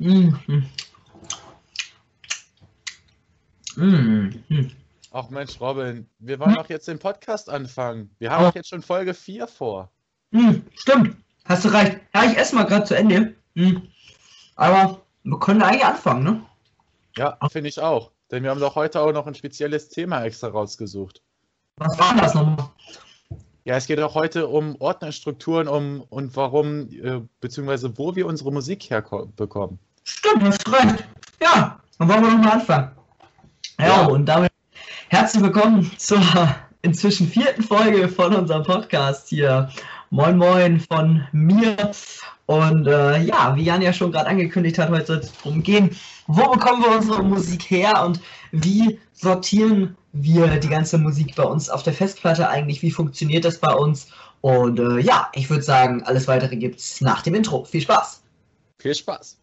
Mhm. Mhm. Ach Mensch, Robin, wir wollen doch jetzt den Podcast anfangen. Wir haben doch jetzt schon Folge 4 vor. Mhm. Stimmt, hast du recht. Ja, ich esse mal gerade zu Ende. Mhm. Aber wir können eigentlich anfangen, ne? Ja, finde ich auch. Denn wir haben doch heute auch noch ein spezielles Thema extra rausgesucht. Was war das nochmal? Ja, es geht auch heute um Ordnerstrukturen um, und warum, äh, beziehungsweise wo wir unsere Musik herbekommen. Stimmt, hast recht. Ja, dann wollen wir nochmal anfangen. Ja, Ja. und damit herzlich willkommen zur inzwischen vierten Folge von unserem Podcast hier. Moin Moin von mir. Und äh, ja, wie Jan ja schon gerade angekündigt hat, heute soll es darum gehen, wo bekommen wir unsere Musik her und wie sortieren wir die ganze Musik bei uns auf der Festplatte eigentlich, wie funktioniert das bei uns? Und äh, ja, ich würde sagen, alles weitere gibt's nach dem Intro. Viel Spaß! Viel Spaß!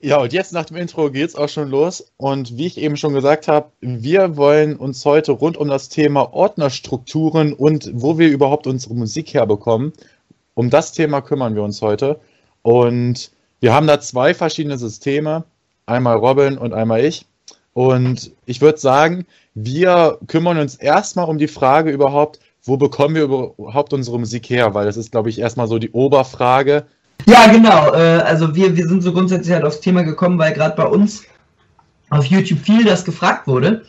Ja, und jetzt nach dem Intro geht's auch schon los. Und wie ich eben schon gesagt habe, wir wollen uns heute rund um das Thema Ordnerstrukturen und wo wir überhaupt unsere Musik herbekommen, um das Thema kümmern wir uns heute. Und wir haben da zwei verschiedene Systeme, einmal Robin und einmal ich. Und ich würde sagen, wir kümmern uns erstmal um die Frage überhaupt, wo bekommen wir überhaupt unsere Musik her? Weil das ist, glaube ich, erstmal so die Oberfrage. Ja, genau. Äh, also wir, wir sind so grundsätzlich halt aufs Thema gekommen, weil gerade bei uns auf YouTube viel das gefragt wurde.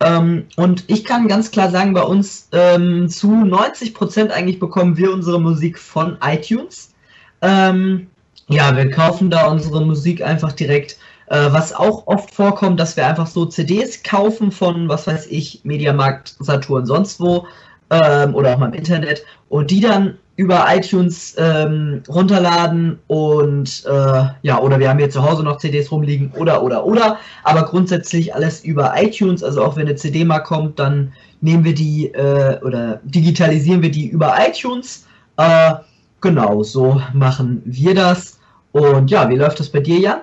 Ähm, und ich kann ganz klar sagen, bei uns ähm, zu 90% eigentlich bekommen wir unsere Musik von iTunes. Ähm, ja, wir kaufen da unsere Musik einfach direkt. Äh, was auch oft vorkommt, dass wir einfach so CDs kaufen von, was weiß ich, Mediamarkt, Saturn, sonst wo ähm, oder auch mal im Internet und die dann über iTunes ähm, runterladen und äh, ja, oder wir haben hier zu Hause noch CDs rumliegen oder oder oder, aber grundsätzlich alles über iTunes, also auch wenn eine CD mal kommt, dann nehmen wir die äh, oder digitalisieren wir die über iTunes. Äh, genau, so machen wir das. Und ja, wie läuft das bei dir, Jan?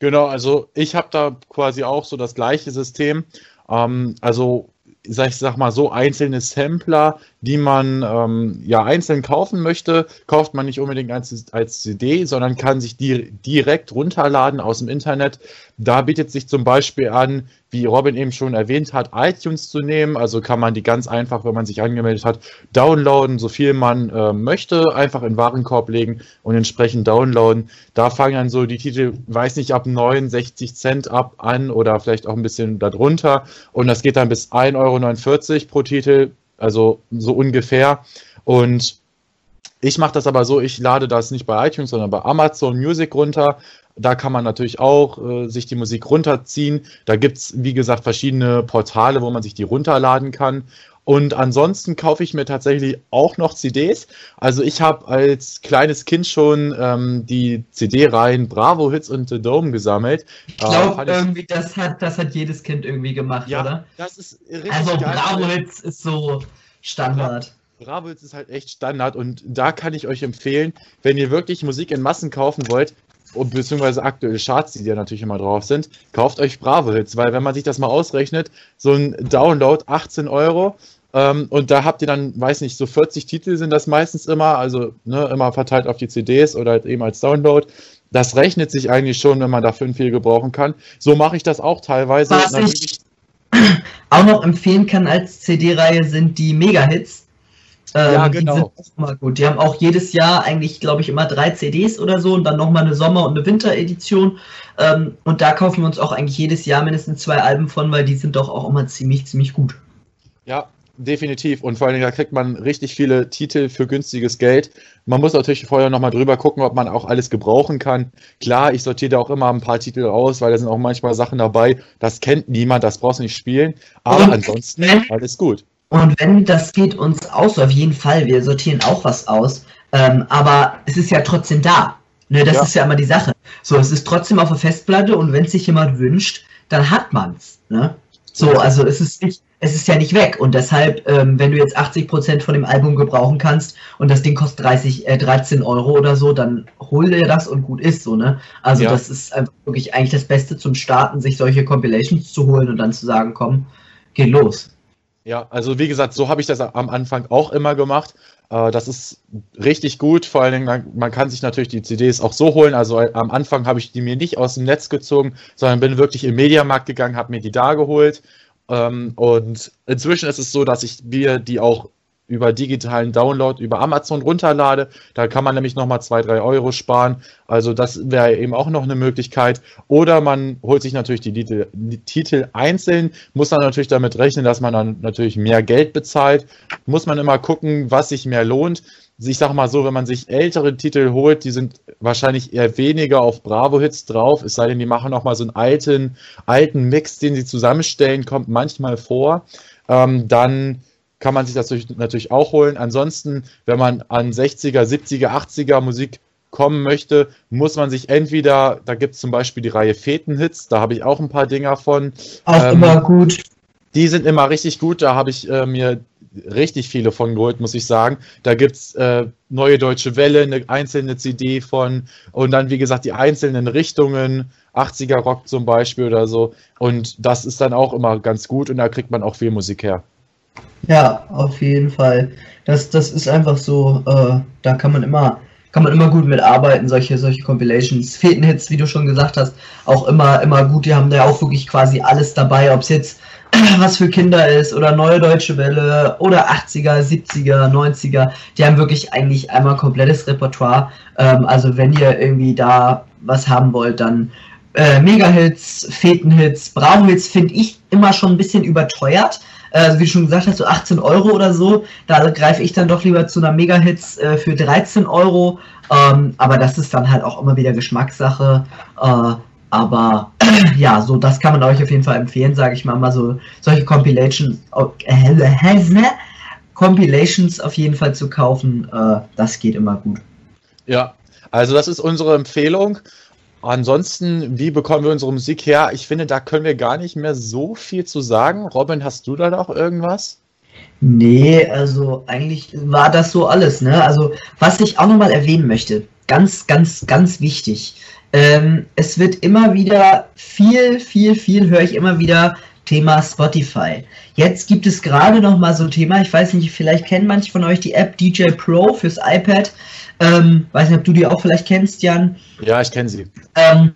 Genau, also ich habe da quasi auch so das gleiche System. Ähm, also sag ich sag mal so einzelne Sampler, die man ähm, ja einzeln kaufen möchte, kauft man nicht unbedingt als, als CD, sondern kann sich die direkt runterladen aus dem Internet. Da bietet sich zum Beispiel an, wie Robin eben schon erwähnt hat, iTunes zu nehmen. Also kann man die ganz einfach, wenn man sich angemeldet hat, downloaden, so viel man äh, möchte, einfach in Warenkorb legen und entsprechend downloaden. Da fangen dann so die Titel, weiß nicht, ab 69 Cent ab an oder vielleicht auch ein bisschen darunter. Und das geht dann bis 1,49 Euro pro Titel, also so ungefähr. Und ich mache das aber so, ich lade das nicht bei iTunes, sondern bei Amazon Music runter. Da kann man natürlich auch äh, sich die Musik runterziehen. Da gibt es, wie gesagt, verschiedene Portale, wo man sich die runterladen kann. Und ansonsten kaufe ich mir tatsächlich auch noch CDs. Also ich habe als kleines Kind schon ähm, die CD-Reihen Bravo Hits und The Dome gesammelt. Ich glaube, ich- irgendwie, das hat, das hat jedes Kind irgendwie gemacht, ja, oder? das ist richtig Also geil. Bravo Hits ist so Standard. Bravo Hits ist halt echt Standard und da kann ich euch empfehlen, wenn ihr wirklich Musik in Massen kaufen wollt, und beziehungsweise aktuelle Charts, die ja natürlich immer drauf sind, kauft euch Bravo Hits, weil wenn man sich das mal ausrechnet, so ein Download 18 Euro und da habt ihr dann, weiß nicht, so 40 Titel sind das meistens immer, also ne, immer verteilt auf die CDs oder halt eben als Download. Das rechnet sich eigentlich schon, wenn man dafür viel gebrauchen kann. So mache ich das auch teilweise. Was ich auch noch empfehlen kann als CD-Reihe sind die Mega-Hits. Ähm, Ja, Die genau. sind auch immer gut. Die haben auch jedes Jahr eigentlich, glaube ich, immer drei CDs oder so und dann nochmal eine Sommer- und eine Winteredition. Ähm, und da kaufen wir uns auch eigentlich jedes Jahr mindestens zwei Alben von, weil die sind doch auch immer ziemlich, ziemlich gut. Ja, definitiv. Und vor allen Dingen, da kriegt man richtig viele Titel für günstiges Geld. Man muss natürlich vorher nochmal drüber gucken, ob man auch alles gebrauchen kann. Klar, ich sortiere da auch immer ein paar Titel raus, weil da sind auch manchmal Sachen dabei, das kennt niemand, das brauchst du nicht spielen. Aber Und ansonsten wenn- alles gut. Und wenn das geht uns aus, auf jeden Fall, wir sortieren auch was aus, ähm, aber es ist ja trotzdem da. Ne, das Ja. ist ja immer die Sache. So, es ist trotzdem auf der Festplatte und wenn es sich jemand wünscht, dann hat man's. Ne? So, also es ist nicht, es ist ja nicht weg und deshalb, ähm, wenn du jetzt 80% von dem Album gebrauchen kannst und das Ding kostet 30, äh, 13 Euro oder so, dann hol dir das und gut ist so, ne? Also Ja. das ist einfach wirklich eigentlich das Beste zum Starten, sich solche Compilations zu holen und dann zu sagen, komm, geht los. Ja, also wie gesagt, so habe ich das am Anfang auch immer gemacht. Äh, das ist richtig gut. Vor allen Dingen, man, man kann sich natürlich die CDs auch so holen. Also äh, am Anfang habe ich die mir nicht aus dem Netz gezogen, sondern bin wirklich im Mediamarkt gegangen, habe mir die da geholt. Ähm, und inzwischen ist es so, dass ich mir die auch über digitalen Download über Amazon runterlade. Da kann man nämlich nochmal zwei, drei Euro sparen. Also das wäre eben auch noch eine Möglichkeit. Oder man holt sich natürlich die Titel, die Titel, einzeln, muss dann natürlich damit rechnen, dass man dann natürlich mehr Geld bezahlt. Muss man immer gucken, was sich mehr lohnt. Ich sag mal so, wenn man sich ältere Titel holt, die sind wahrscheinlich eher weniger auf Bravo-Hits drauf, es sei denn, die machen nochmal so einen alten, alten Mix, den sie zusammenstellen, kommt manchmal vor. Ähm, dann kann man sich das natürlich auch holen. Ansonsten, wenn man an 60er, 70er, 80er Musik kommen möchte, muss man sich entweder, da gibt es zum Beispiel die Reihe Fetenhits, da habe ich auch ein paar Dinger von. Auch ähm, immer gut. Die sind immer richtig gut, da habe ich äh, mir richtig viele von geholt, muss ich sagen. Da gibt es äh, Neue Deutsche Welle, eine einzelne CD von und dann, wie gesagt, die einzelnen Richtungen, 80er Rock zum Beispiel oder so. Und das ist dann auch immer ganz gut und da kriegt man auch viel Musik her. Ja, auf jeden Fall. Das, das ist einfach so, äh, da kann man immer, kann man immer gut mitarbeiten, solche, solche Compilations. Fetenhits, wie du schon gesagt hast, auch immer, immer gut. Die haben da auch wirklich quasi alles dabei, ob es jetzt was für Kinder ist oder neue deutsche Welle oder 80er, 70er, 90er. Die haben wirklich eigentlich einmal komplettes Repertoire. Ähm, also wenn ihr irgendwie da was haben wollt, dann äh, Mega-Hits, Fetenhits, Braunhits finde ich immer schon ein bisschen überteuert äh, wie du schon gesagt hast, so 18 Euro oder so. Da greife ich dann doch lieber zu einer Mega-Hits äh, für 13 Euro. Ähm, aber das ist dann halt auch immer wieder Geschmackssache. Äh, aber ja, so das kann man euch auf jeden Fall empfehlen, sage ich mal, mal so solche Compilations, äh, Compilations auf jeden Fall zu kaufen. Äh, das geht immer gut. Ja, also das ist unsere Empfehlung. Ansonsten, wie bekommen wir unsere Musik her? Ich finde, da können wir gar nicht mehr so viel zu sagen. Robin, hast du da noch irgendwas? Nee, also eigentlich war das so alles, ne? Also, was ich auch nochmal erwähnen möchte, ganz, ganz, ganz wichtig. Ähm, es wird immer wieder viel, viel, viel höre ich immer wieder Thema Spotify. Jetzt gibt es gerade noch mal so ein Thema, ich weiß nicht, vielleicht kennen manche von euch die App DJ Pro fürs iPad. Ähm, weiß nicht, ob du die auch vielleicht kennst, Jan. Ja, ich kenne sie. Ähm,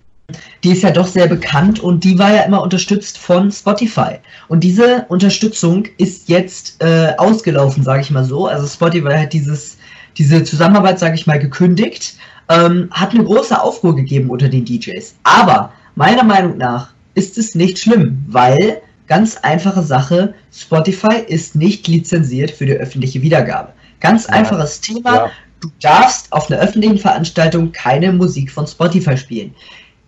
die ist ja doch sehr bekannt und die war ja immer unterstützt von Spotify. Und diese Unterstützung ist jetzt äh, ausgelaufen, sage ich mal so. Also Spotify hat dieses, diese Zusammenarbeit, sage ich mal, gekündigt, ähm, hat eine große Aufruhr gegeben unter den DJs. Aber meiner Meinung nach ist es nicht schlimm, weil ganz einfache Sache, Spotify ist nicht lizenziert für die öffentliche Wiedergabe. Ganz ja. einfaches Thema. Ja du darfst auf einer öffentlichen Veranstaltung keine Musik von Spotify spielen.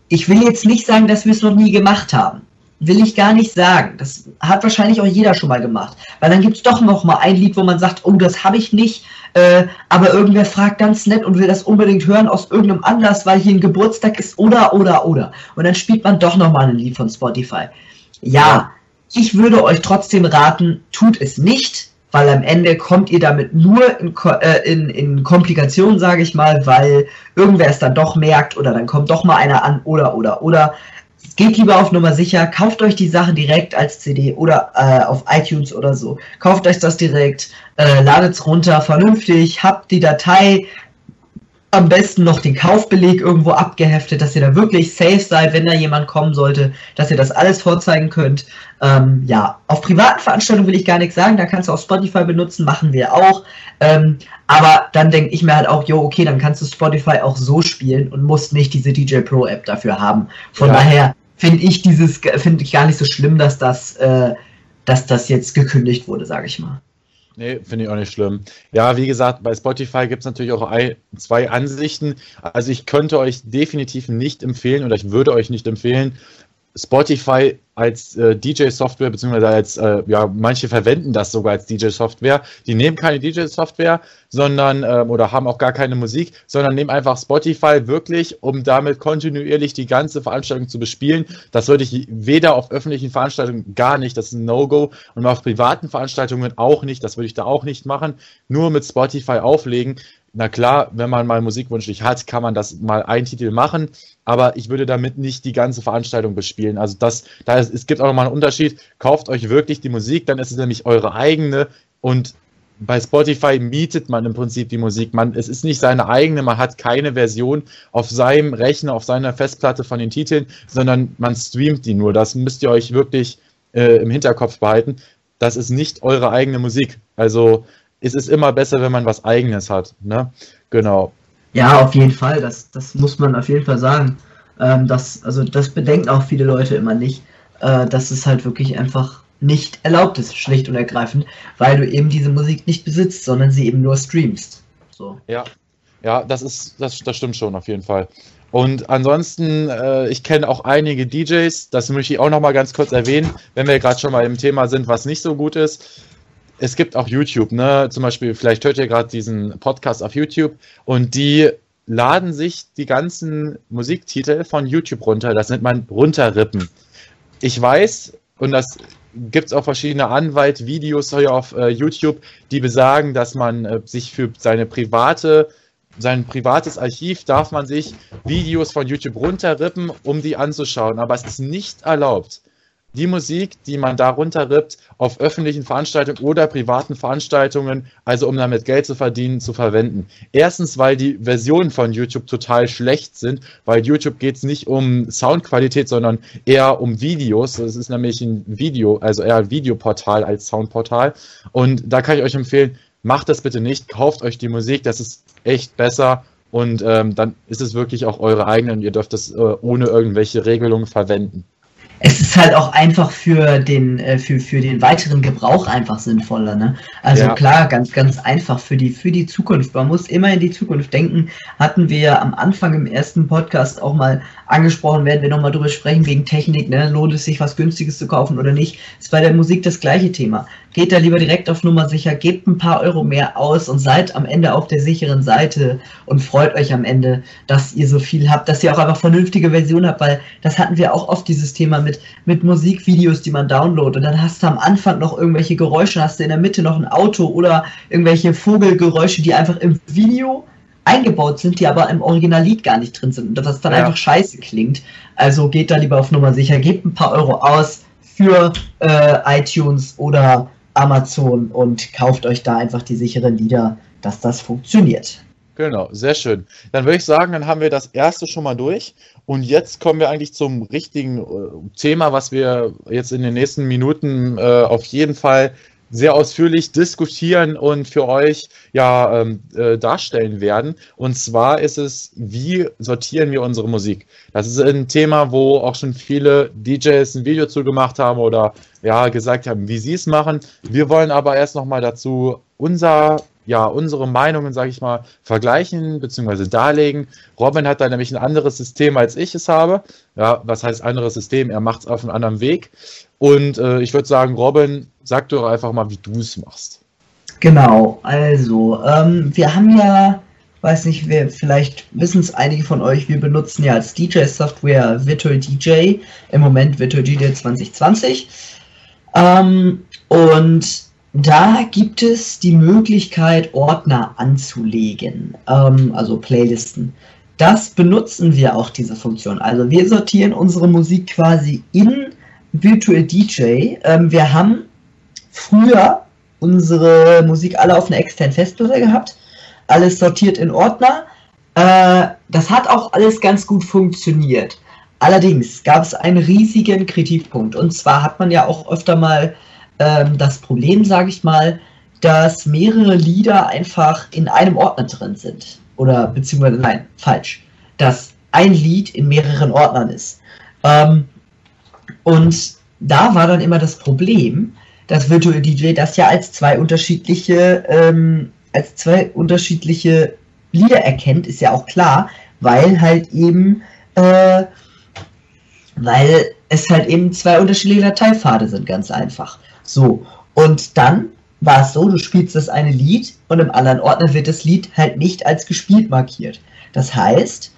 Ich will jetzt nicht sagen, dass wir es noch nie gemacht haben. Will ich gar nicht sagen. Das hat wahrscheinlich auch jeder schon mal gemacht. Weil dann gibt es doch noch mal ein Lied, wo man sagt, oh, das habe ich nicht, äh, aber irgendwer fragt ganz nett und will das unbedingt hören aus irgendeinem Anlass, weil hier ein Geburtstag ist oder, oder, oder. Und dann spielt man doch noch mal ein Lied von Spotify. Ja, ich würde euch trotzdem raten, tut es nicht weil am Ende kommt ihr damit nur in, äh, in, in Komplikationen, sage ich mal, weil irgendwer es dann doch merkt oder dann kommt doch mal einer an oder oder oder. Geht lieber auf Nummer sicher, kauft euch die Sachen direkt als CD oder äh, auf iTunes oder so. Kauft euch das direkt, äh, ladet es runter, vernünftig, habt die Datei, am besten noch den Kaufbeleg irgendwo abgeheftet, dass ihr da wirklich safe seid, wenn da jemand kommen sollte, dass ihr das alles vorzeigen könnt. Ähm, ja, auf privaten Veranstaltungen will ich gar nichts sagen, da kannst du auch Spotify benutzen, machen wir auch. Ähm, aber dann denke ich mir halt auch, jo, okay, dann kannst du Spotify auch so spielen und musst nicht diese DJ Pro App dafür haben. Von ja. daher finde ich dieses, finde ich gar nicht so schlimm, dass das, äh, dass das jetzt gekündigt wurde, sage ich mal. Nee, finde ich auch nicht schlimm. Ja, wie gesagt, bei Spotify gibt es natürlich auch ein, zwei Ansichten. Also ich könnte euch definitiv nicht empfehlen oder ich würde euch nicht empfehlen, Spotify als äh, DJ-Software, beziehungsweise als, äh, ja, manche verwenden das sogar als DJ-Software. Die nehmen keine DJ-Software, sondern, ähm, oder haben auch gar keine Musik, sondern nehmen einfach Spotify wirklich, um damit kontinuierlich die ganze Veranstaltung zu bespielen. Das würde ich weder auf öffentlichen Veranstaltungen gar nicht, das ist ein No-Go, und auf privaten Veranstaltungen auch nicht, das würde ich da auch nicht machen. Nur mit Spotify auflegen. Na klar, wenn man mal Musikwunsch nicht hat, kann man das mal einen Titel machen, aber ich würde damit nicht die ganze Veranstaltung bespielen. Also das, da ist, es gibt auch nochmal einen Unterschied. Kauft euch wirklich die Musik, dann ist es nämlich eure eigene und bei Spotify mietet man im Prinzip die Musik. Man, es ist nicht seine eigene, man hat keine Version auf seinem Rechner, auf seiner Festplatte von den Titeln, sondern man streamt die nur. Das müsst ihr euch wirklich äh, im Hinterkopf behalten. Das ist nicht eure eigene Musik. Also es ist immer besser, wenn man was eigenes hat. Ne? Genau. Ja, auf jeden Fall. Das, das muss man auf jeden Fall sagen. Ähm, das, also das bedenken auch viele Leute immer nicht, äh, dass es halt wirklich einfach nicht erlaubt ist, schlicht und ergreifend, weil du eben diese Musik nicht besitzt, sondern sie eben nur streamst. So. Ja, ja, das ist, das, das stimmt schon auf jeden Fall. Und ansonsten, äh, ich kenne auch einige DJs, das möchte ich auch noch mal ganz kurz erwähnen, wenn wir gerade schon mal im Thema sind, was nicht so gut ist. Es gibt auch YouTube, ne? Zum Beispiel, vielleicht hört ihr gerade diesen Podcast auf YouTube und die laden sich die ganzen Musiktitel von YouTube runter. Das nennt man runterrippen. Ich weiß, und das gibt es auch verschiedene Anwalt-Videos hier auf äh, YouTube, die besagen, dass man äh, sich für seine private, sein privates Archiv darf man sich Videos von YouTube runterrippen, um die anzuschauen. Aber es ist nicht erlaubt, die Musik, die man da runterrippt, auf öffentlichen Veranstaltungen oder privaten Veranstaltungen, also um damit Geld zu verdienen, zu verwenden. Erstens, weil die Versionen von YouTube total schlecht sind, weil YouTube geht es nicht um Soundqualität, sondern eher um Videos. Das ist nämlich ein Video, also eher ein Videoportal als Soundportal. Und da kann ich euch empfehlen, macht das bitte nicht, kauft euch die Musik, das ist echt besser. Und ähm, dann ist es wirklich auch eure eigene und ihr dürft es äh, ohne irgendwelche Regelungen verwenden es ist halt auch einfach für den, äh, für, für den weiteren Gebrauch einfach sinnvoller. Ne? Also ja. klar, ganz, ganz einfach für die, für die Zukunft. Man muss immer in die Zukunft denken. Hatten wir am Anfang im ersten Podcast auch mal angesprochen, werden wir nochmal drüber sprechen, wegen Technik. Ne? Lohnt es sich, was Günstiges zu kaufen oder nicht? Ist bei der Musik das gleiche Thema. Geht da lieber direkt auf Nummer sicher, gebt ein paar Euro mehr aus und seid am Ende auf der sicheren Seite und freut euch am Ende, dass ihr so viel habt, dass ihr auch einfach vernünftige Versionen habt, weil das hatten wir auch oft dieses Thema mit mit, Musikvideos, die man downloadet. Und dann hast du am Anfang noch irgendwelche Geräusche, hast du in der Mitte noch ein Auto oder irgendwelche Vogelgeräusche, die einfach im Video eingebaut sind, die aber im Originallied gar nicht drin sind. Und das dann ja. einfach scheiße klingt. Also geht da lieber auf Nummer sicher, gebt ein paar Euro aus für äh, iTunes oder Amazon und kauft euch da einfach die sicheren Lieder, dass das funktioniert. Genau, sehr schön. Dann würde ich sagen, dann haben wir das erste schon mal durch. Und jetzt kommen wir eigentlich zum richtigen äh, Thema, was wir jetzt in den nächsten Minuten äh, auf jeden Fall sehr ausführlich diskutieren und für euch ja ähm, äh, darstellen werden. Und zwar ist es, wie sortieren wir unsere Musik? Das ist ein Thema, wo auch schon viele DJs ein Video zu gemacht haben oder ja gesagt haben, wie sie es machen. Wir wollen aber erst noch mal dazu unser ja, unsere Meinungen, sage ich mal, vergleichen bzw. darlegen. Robin hat da nämlich ein anderes System, als ich es habe. Ja, was heißt anderes System? Er macht es auf einem anderen Weg. Und äh, ich würde sagen, Robin, sag doch einfach mal, wie du es machst. Genau, also, ähm, wir haben ja, weiß nicht, wir, vielleicht wissen es einige von euch, wir benutzen ja als DJ-Software Virtual DJ, im Moment Virtual DJ 2020. Ähm, und da gibt es die Möglichkeit, Ordner anzulegen, ähm, also Playlisten. Das benutzen wir auch, diese Funktion. Also wir sortieren unsere Musik quasi in Virtual DJ. Ähm, wir haben früher unsere Musik alle auf einer externen Festplatte gehabt, alles sortiert in Ordner. Äh, das hat auch alles ganz gut funktioniert. Allerdings gab es einen riesigen Kritikpunkt. Und zwar hat man ja auch öfter mal ähm, das Problem, sage ich mal, dass mehrere Lieder einfach in einem Ordner drin sind. Oder beziehungsweise, nein, falsch. Dass ein Lied in mehreren Ordnern ist. Ähm, und da war dann immer das Problem, dass Virtual DJ das ja als zwei unterschiedliche, ähm, als zwei unterschiedliche Lieder erkennt, ist ja auch klar, weil halt eben, äh, weil es halt eben zwei unterschiedliche Dateipfade sind, ganz einfach. So, und dann war es so, du spielst das eine Lied und im anderen Ordner wird das Lied halt nicht als gespielt markiert. Das heißt,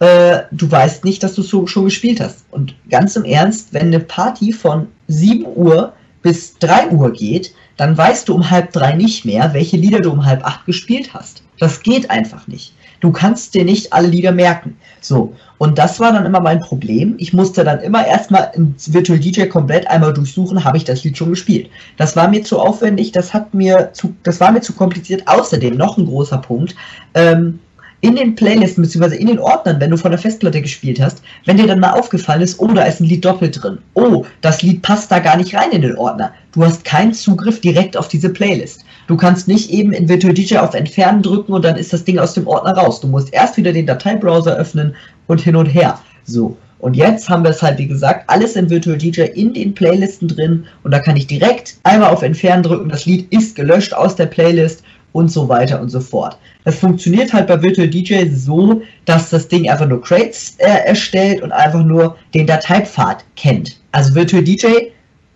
äh, du weißt nicht, dass du so schon gespielt hast. Und ganz im Ernst, wenn eine Party von 7 Uhr bis 3 Uhr geht, dann weißt du um halb drei nicht mehr, welche Lieder du um halb acht gespielt hast. Das geht einfach nicht. Du kannst dir nicht alle Lieder merken. So. Und das war dann immer mein Problem. Ich musste dann immer erstmal in Virtual DJ komplett einmal durchsuchen, habe ich das Lied schon gespielt. Das war mir zu aufwendig, das hat mir zu, das war mir zu kompliziert. Außerdem noch ein großer Punkt. Ähm, in den Playlisten bzw. in den Ordnern, wenn du von der Festplatte gespielt hast, wenn dir dann mal aufgefallen ist, oh, da ist ein Lied doppelt drin. Oh, das Lied passt da gar nicht rein in den Ordner. Du hast keinen Zugriff direkt auf diese Playlist. Du kannst nicht eben in Virtual DJ auf Entfernen drücken und dann ist das Ding aus dem Ordner raus. Du musst erst wieder den Dateibrowser öffnen und hin und her. So. Und jetzt haben wir es halt, wie gesagt, alles in Virtual DJ in den Playlisten drin und da kann ich direkt einmal auf Entfernen drücken, das Lied ist gelöscht aus der Playlist und so weiter und so fort. Das funktioniert halt bei Virtual DJ so, dass das Ding einfach nur Crates äh, erstellt und einfach nur den Dateipfad kennt. Also Virtual DJ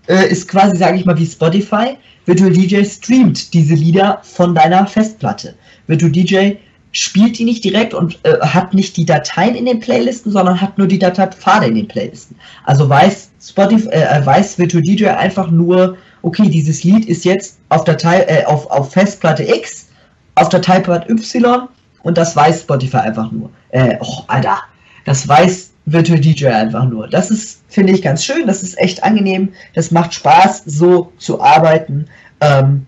äh, ist quasi, sage ich mal, wie Spotify. Virtual DJ streamt diese Lieder von deiner Festplatte. Virtual DJ spielt die nicht direkt und äh, hat nicht die Dateien in den Playlisten, sondern hat nur die Dateipfade in den Playlisten. Also weiß Spotify, äh, weiß Virtual DJ einfach nur, okay, dieses Lied ist jetzt auf Datei, äh, auf, auf Festplatte X, auf Dateipad Y und das weiß Spotify einfach nur. Äh, oh, Alter, das weiß Virtual DJ einfach nur. Das ist, finde ich, ganz schön, das ist echt angenehm, das macht Spaß, so zu arbeiten. Ähm,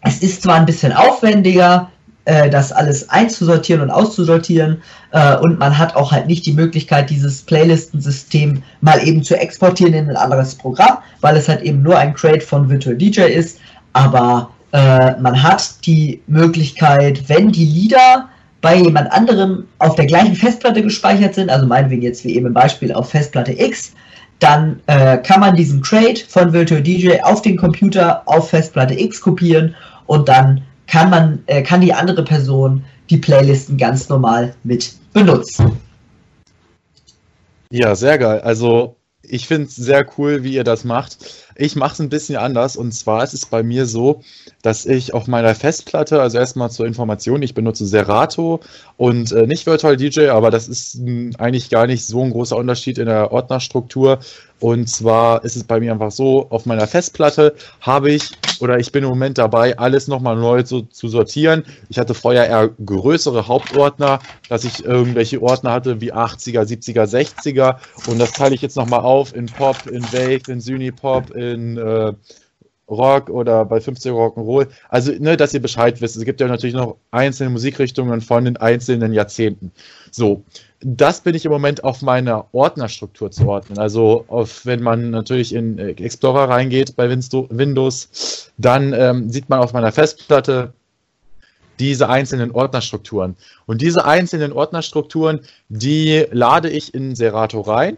es ist zwar ein bisschen aufwendiger, äh, das alles einzusortieren und auszusortieren. Äh, und man hat auch halt nicht die Möglichkeit, dieses Playlistensystem mal eben zu exportieren in ein anderes Programm, weil es halt eben nur ein Crate von Virtual DJ ist. Aber äh, man hat die Möglichkeit, wenn die Lieder bei jemand anderem auf der gleichen Festplatte gespeichert sind, also meinetwegen jetzt wie eben im Beispiel auf Festplatte X, dann äh, kann man diesen Crate von Virtual DJ auf den Computer auf Festplatte X kopieren und dann kann man, äh, kann die andere Person die Playlisten ganz normal mit benutzen. Ja, sehr geil. Also ich finde es sehr cool, wie ihr das macht. Ich mache es ein bisschen anders und zwar ist es bei mir so, dass ich auf meiner Festplatte, also erstmal zur Information, ich benutze Serato und äh, nicht Virtual DJ, aber das ist mh, eigentlich gar nicht so ein großer Unterschied in der Ordnerstruktur. Und zwar ist es bei mir einfach so, auf meiner Festplatte habe ich oder ich bin im Moment dabei, alles nochmal neu zu, zu sortieren. Ich hatte vorher eher größere Hauptordner, dass ich irgendwelche Ordner hatte wie 80er, 70er, 60er und das teile ich jetzt nochmal auf in Pop, in Wave, in Synipop, in äh, Rock oder bei 50 Rock'n'Roll. Also, ne, dass ihr Bescheid wisst. Es gibt ja natürlich noch einzelne Musikrichtungen von den einzelnen Jahrzehnten. So, das bin ich im Moment auf meiner Ordnerstruktur zu ordnen. Also, auf, wenn man natürlich in Explorer reingeht bei Windows, dann ähm, sieht man auf meiner Festplatte diese einzelnen Ordnerstrukturen. Und diese einzelnen Ordnerstrukturen, die lade ich in Serato rein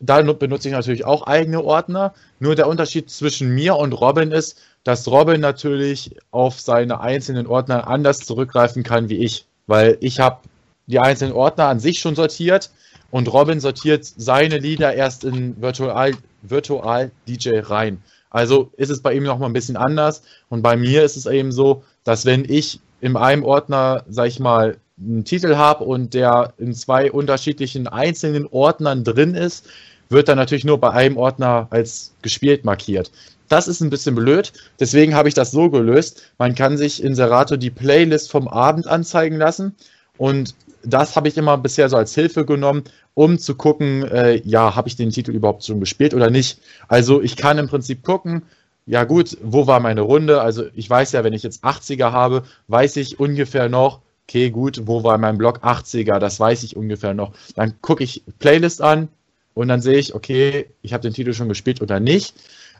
da benutze ich natürlich auch eigene Ordner. Nur der Unterschied zwischen mir und Robin ist, dass Robin natürlich auf seine einzelnen Ordner anders zurückgreifen kann wie ich. Weil ich habe die einzelnen Ordner an sich schon sortiert und Robin sortiert seine Lieder erst in Virtual, Virtual DJ rein. Also ist es bei ihm noch mal ein bisschen anders. Und bei mir ist es eben so, dass wenn ich in einem Ordner, sag ich mal, einen Titel habe und der in zwei unterschiedlichen einzelnen Ordnern drin ist, wird dann natürlich nur bei einem Ordner als gespielt markiert. Das ist ein bisschen blöd, deswegen habe ich das so gelöst. Man kann sich in Serato die Playlist vom Abend anzeigen lassen und das habe ich immer bisher so als Hilfe genommen, um zu gucken, äh, ja, habe ich den Titel überhaupt schon gespielt oder nicht. Also ich kann im Prinzip gucken, ja gut, wo war meine Runde? Also ich weiß ja, wenn ich jetzt 80er habe, weiß ich ungefähr noch, okay, gut, wo war mein Block 80er? Das weiß ich ungefähr noch. Dann gucke ich Playlist an, und dann sehe ich, okay, ich habe den Titel schon gespielt oder nicht.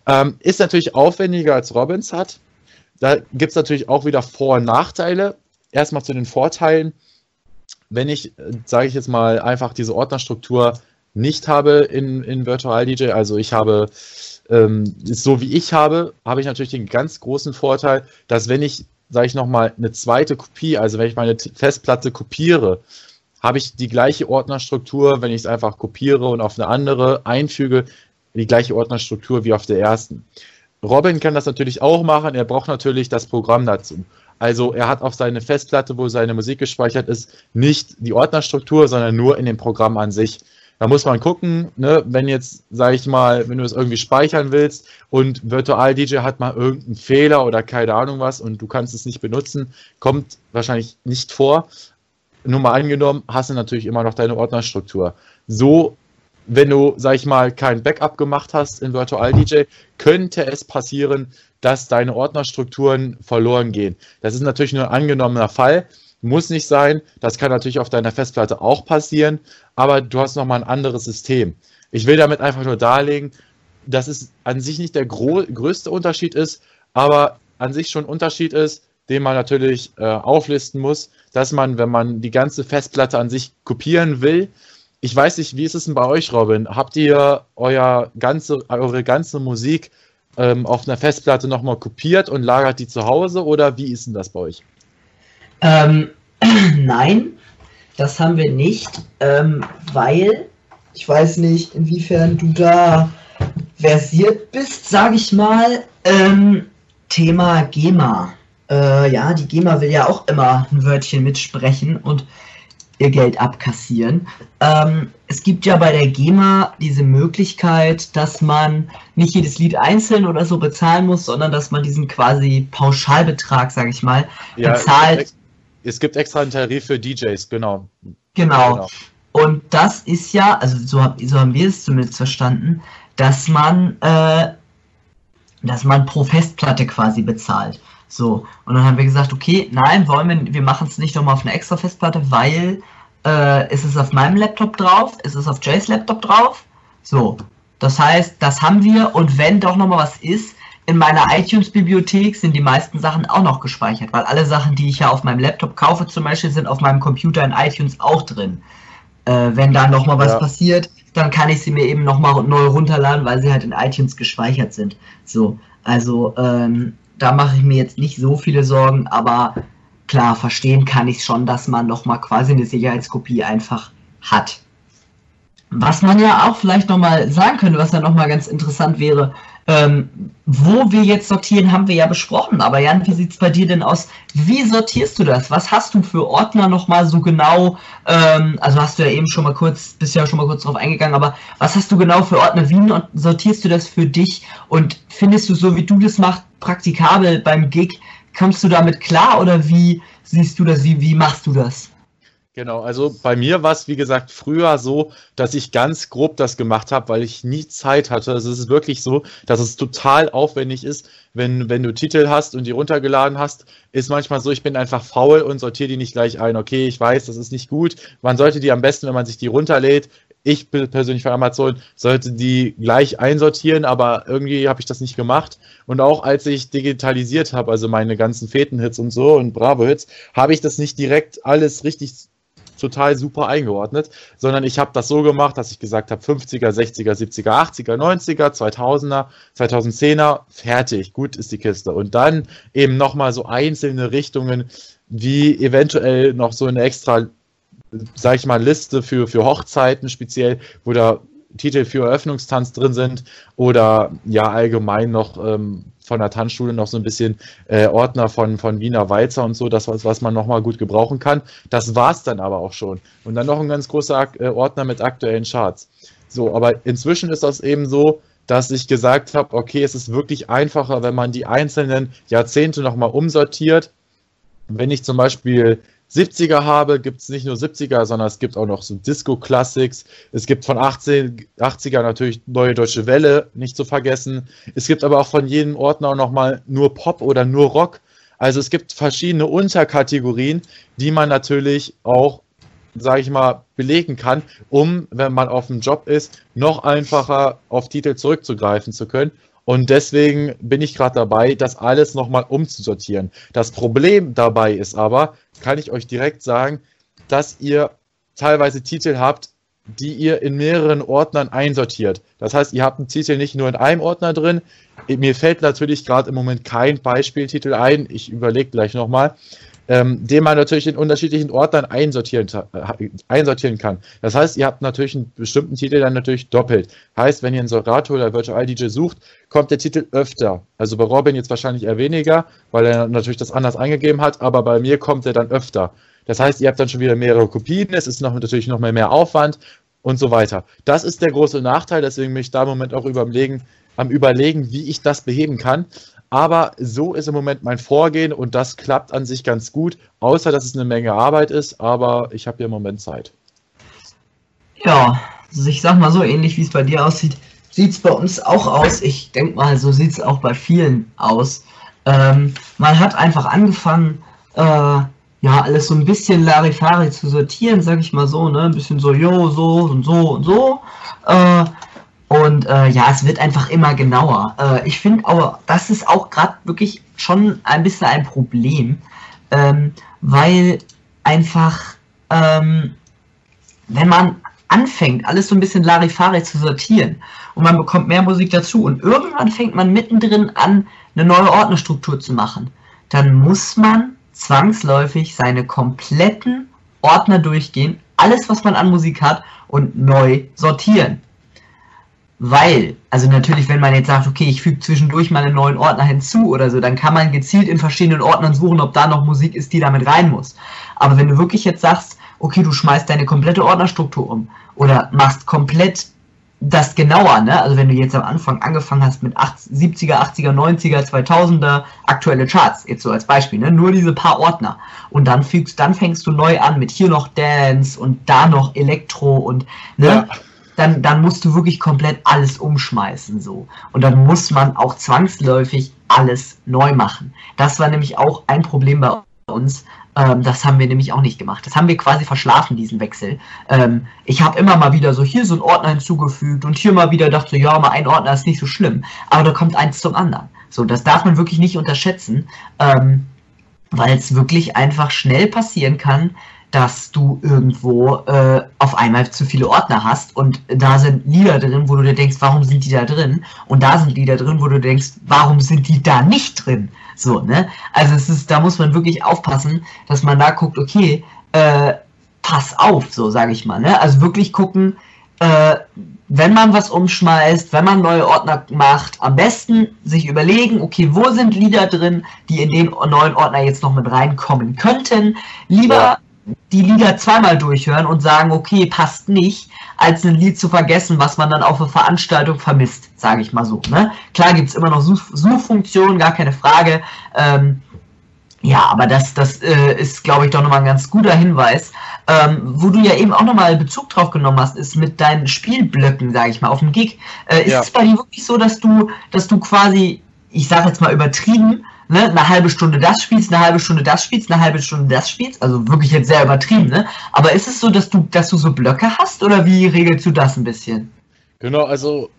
Ähm, ist natürlich aufwendiger als Robbins hat. Da gibt es natürlich auch wieder Vor- und Nachteile. Erstmal zu den Vorteilen. Wenn ich, äh, sage ich jetzt mal, einfach diese Ordnerstruktur nicht habe in, in Virtual DJ, also ich habe ähm, so wie ich habe, habe ich natürlich den ganz großen Vorteil, dass wenn ich, sage ich nochmal, eine zweite Kopie, also wenn ich meine Festplatte kopiere, habe ich die gleiche Ordnerstruktur, wenn ich es einfach kopiere und auf eine andere einfüge, die gleiche Ordnerstruktur wie auf der ersten. Robin kann das natürlich auch machen, er braucht natürlich das Programm dazu. Also er hat auf seine Festplatte, wo seine Musik gespeichert ist, nicht die Ordnerstruktur, sondern nur in dem Programm an sich. Da muss man gucken, ne, wenn jetzt, sag ich mal, wenn du es irgendwie speichern willst und Virtual DJ hat mal irgendeinen Fehler oder keine Ahnung was und du kannst es nicht benutzen, kommt wahrscheinlich nicht vor. Nur mal angenommen, hast du natürlich immer noch deine Ordnerstruktur. So, wenn du, sag ich mal, kein Backup gemacht hast in Virtual DJ, könnte es passieren, dass deine Ordnerstrukturen verloren gehen. Das ist natürlich nur ein angenommener Fall. Muss nicht sein. Das kann natürlich auf deiner Festplatte auch passieren, aber du hast nochmal ein anderes System. Ich will damit einfach nur darlegen, dass es an sich nicht der größte Unterschied ist, aber an sich schon ein Unterschied ist, den man natürlich äh, auflisten muss, dass man, wenn man die ganze Festplatte an sich kopieren will, ich weiß nicht, wie ist es denn bei euch, Robin? Habt ihr euer ganze, eure ganze Musik ähm, auf einer Festplatte nochmal kopiert und lagert die zu Hause oder wie ist denn das bei euch? Ähm, nein, das haben wir nicht, ähm, weil ich weiß nicht, inwiefern du da versiert bist, sage ich mal. Ähm, Thema GEMA. Äh, ja, die GEMA will ja auch immer ein Wörtchen mitsprechen und ihr Geld abkassieren. Ähm, es gibt ja bei der GEMA diese Möglichkeit, dass man nicht jedes Lied einzeln oder so bezahlen muss, sondern dass man diesen quasi Pauschalbetrag, sage ich mal, Ja, bezahlt. Es gibt extra einen Tarif für DJs, genau. Genau. Genau. Und das ist ja, also so, hab, so haben wir es zumindest verstanden, dass man, äh, dass man pro Festplatte quasi bezahlt. So, und dann haben wir gesagt, okay, nein, wollen wir, wir machen es nicht nochmal auf eine extra Festplatte, weil äh, ist es auf meinem Laptop drauf, ist es auf Jays Laptop drauf. So, das heißt, das haben wir und wenn doch nochmal was ist, in meiner iTunes-Bibliothek sind die meisten Sachen auch noch gespeichert, weil alle Sachen, die ich ja auf meinem Laptop kaufe, zum Beispiel, sind auf meinem Computer in iTunes auch drin. Äh, wenn da nochmal was Ja. passiert, dann kann ich sie mir eben nochmal neu runterladen, weil sie halt in iTunes gespeichert sind. So, also ähm, da mache ich mir jetzt nicht so viele Sorgen, aber klar, verstehen kann ich schon, dass man nochmal quasi eine Sicherheitskopie einfach hat. Was man ja auch vielleicht nochmal sagen könnte, was ja nochmal ganz interessant wäre, ähm, wo wir jetzt sortieren, haben wir ja besprochen. Aber Jan, wie sieht's bei dir denn aus? Wie sortierst du das? Was hast du für Ordner nochmal so genau? Ähm, also hast du ja eben schon mal kurz, bist ja schon mal kurz drauf eingegangen, aber was hast du genau für Ordner? Wie sortierst du das für dich? Und findest du so, wie du das machst, praktikabel beim Gig? Kommst du damit klar oder wie siehst du das? Wie, wie machst du das? Genau, also bei mir war es, wie gesagt, früher so, dass ich ganz grob das gemacht habe, weil ich nie Zeit hatte. Also es ist wirklich so, dass es total aufwendig ist, wenn, wenn du Titel hast und die runtergeladen hast, ist manchmal so, ich bin einfach faul und sortiere die nicht gleich ein. Okay, ich weiß, das ist nicht gut. Man sollte die am besten, wenn man sich die runterlädt, ich persönlich von Amazon sollte die gleich einsortieren, aber irgendwie habe ich das nicht gemacht. Und auch als ich digitalisiert habe, also meine ganzen Feten-Hits und so und Bravo-Hits, habe ich das nicht direkt alles richtig total super eingeordnet, sondern ich habe das so gemacht, dass ich gesagt habe 50er, 60er, 70er, 80er, 90er, 2000er, 2010er, fertig, gut ist die Kiste. Und dann eben nochmal so einzelne Richtungen, wie eventuell noch so eine extra, sag ich mal, Liste für, für Hochzeiten speziell, wo da Titel für Eröffnungstanz drin sind oder ja allgemein noch ähm, von der Tanzschule noch so ein bisschen äh, Ordner von, von Wiener Walzer und so, das was, was man nochmal gut gebrauchen kann. Das war's dann aber auch schon. Und dann noch ein ganz großer äh, Ordner mit aktuellen Charts. So, aber inzwischen ist das eben so, dass ich gesagt habe, okay, es ist wirklich einfacher, wenn man die einzelnen Jahrzehnte nochmal umsortiert. Wenn ich zum Beispiel 70er habe, gibt es nicht nur 70er, sondern es gibt auch noch so Disco-Classics. Es gibt von 18, 80er natürlich Neue Deutsche Welle, nicht zu vergessen. Es gibt aber auch von jedem Ordner auch nochmal nur Pop oder nur Rock. Also es gibt verschiedene Unterkategorien, die man natürlich auch, sage ich mal, belegen kann, um, wenn man auf dem Job ist, noch einfacher auf Titel zurückzugreifen zu können. Und deswegen bin ich gerade dabei, das alles nochmal umzusortieren. Das Problem dabei ist aber, kann ich euch direkt sagen, dass ihr teilweise Titel habt, die ihr in mehreren Ordnern einsortiert. Das heißt, ihr habt einen Titel nicht nur in einem Ordner drin. Mir fällt natürlich gerade im Moment kein Beispieltitel ein. Ich überlege gleich nochmal. Ähm, den man natürlich in unterschiedlichen Ordnern einsortieren, äh, einsortieren kann. Das heißt, ihr habt natürlich einen bestimmten Titel dann natürlich doppelt. Heißt, wenn ihr einen Serato oder Virtual DJ sucht, kommt der Titel öfter. Also bei Robin jetzt wahrscheinlich eher weniger, weil er natürlich das anders eingegeben hat, aber bei mir kommt er dann öfter. Das heißt, ihr habt dann schon wieder mehrere Kopien, es ist noch, natürlich noch mehr, mehr Aufwand. und so weiter. Das ist der große Nachteil, deswegen bin ich da im Moment auch überlegen, am Überlegen, wie ich das beheben kann. Aber so ist im Moment mein Vorgehen und das klappt an sich ganz gut, außer dass es eine Menge Arbeit ist, aber ich habe ja im Moment Zeit. Ja, also ich sag mal so, ähnlich wie es bei dir aussieht, sieht es bei uns auch aus. Ich denke mal, so sieht es auch bei vielen aus. Ähm, man hat einfach angefangen, äh, ja, alles so ein bisschen Larifari zu sortieren, sag ich mal so, ne? Ein bisschen so, jo, so und so und so. Äh, und äh, ja, es wird einfach immer genauer. Äh, ich finde aber, das ist auch gerade wirklich schon ein bisschen ein Problem, ähm, weil einfach, ähm, wenn man anfängt, alles so ein bisschen Larifari zu sortieren und man bekommt mehr Musik dazu und irgendwann fängt man mittendrin an, eine neue Ordnerstruktur zu machen, dann muss man zwangsläufig seine kompletten Ordner durchgehen, alles, was man an Musik hat und neu sortieren. Weil, also natürlich, wenn man jetzt sagt, okay, ich füge zwischendurch mal einen neuen Ordner hinzu oder so, dann kann man gezielt in verschiedenen Ordnern suchen, ob da noch Musik ist, die damit rein muss. Aber wenn du wirklich jetzt sagst, okay, du schmeißt deine komplette Ordnerstruktur um oder machst komplett das genauer, ne? Also wenn du jetzt am Anfang angefangen hast mit 70er, 80er, 90er, 2000er aktuelle Charts, jetzt so als Beispiel, ne? Nur diese paar Ordner und dann fügst, dann fängst du neu an mit hier noch Dance und da noch Elektro und ne? Ja. Dann, dann musst du wirklich komplett alles umschmeißen so und dann muss man auch zwangsläufig alles neu machen. Das war nämlich auch ein Problem bei uns, ähm, das haben wir nämlich auch nicht gemacht. Das haben wir quasi verschlafen, diesen Wechsel. Ähm, ich habe immer mal wieder so hier so einen Ordner hinzugefügt und hier mal wieder dachte ja, mal ein Ordner ist nicht so schlimm. Aber da kommt eins zum anderen. So, das darf man wirklich nicht unterschätzen, ähm, weil es wirklich einfach schnell passieren kann, dass du irgendwo äh, auf einmal zu viele Ordner hast und da sind Lieder drin, wo du dir denkst, warum sind die da drin? Und da sind Lieder drin, wo du denkst, warum sind die da nicht drin? So, ne? Also es ist, da muss man wirklich aufpassen, dass man da guckt, okay, äh, pass auf, so sage ich mal, ne? Also wirklich gucken, äh, wenn man was umschmeißt, wenn man neue Ordner macht, am besten sich überlegen, okay, wo sind Lieder drin, die in den neuen Ordner jetzt noch mit reinkommen könnten. Lieber ja die Lieder zweimal durchhören und sagen, okay, passt nicht, als ein Lied zu vergessen, was man dann auf eine Veranstaltung vermisst, sage ich mal so. Ne? Klar gibt es immer noch Such Suchfunktionen, gar keine Frage. Ähm, ja, aber das, das äh, ist, glaube ich, doch nochmal ein ganz guter Hinweis. Ähm, wo du ja eben auch nochmal Bezug drauf genommen hast, ist mit deinen Spielblöcken, sage ich mal, auf dem Gig. Äh, ist ja. es bei dir wirklich so, dass du, dass du quasi, ich sage jetzt mal übertrieben, ne, eine halbe Stunde das spielst, eine halbe Stunde das spielst, eine halbe Stunde das spielst, also wirklich jetzt sehr übertrieben, ne? Aber ist es so, dass du, dass du so Blöcke hast oder wie regelst du das ein bisschen? Genau, also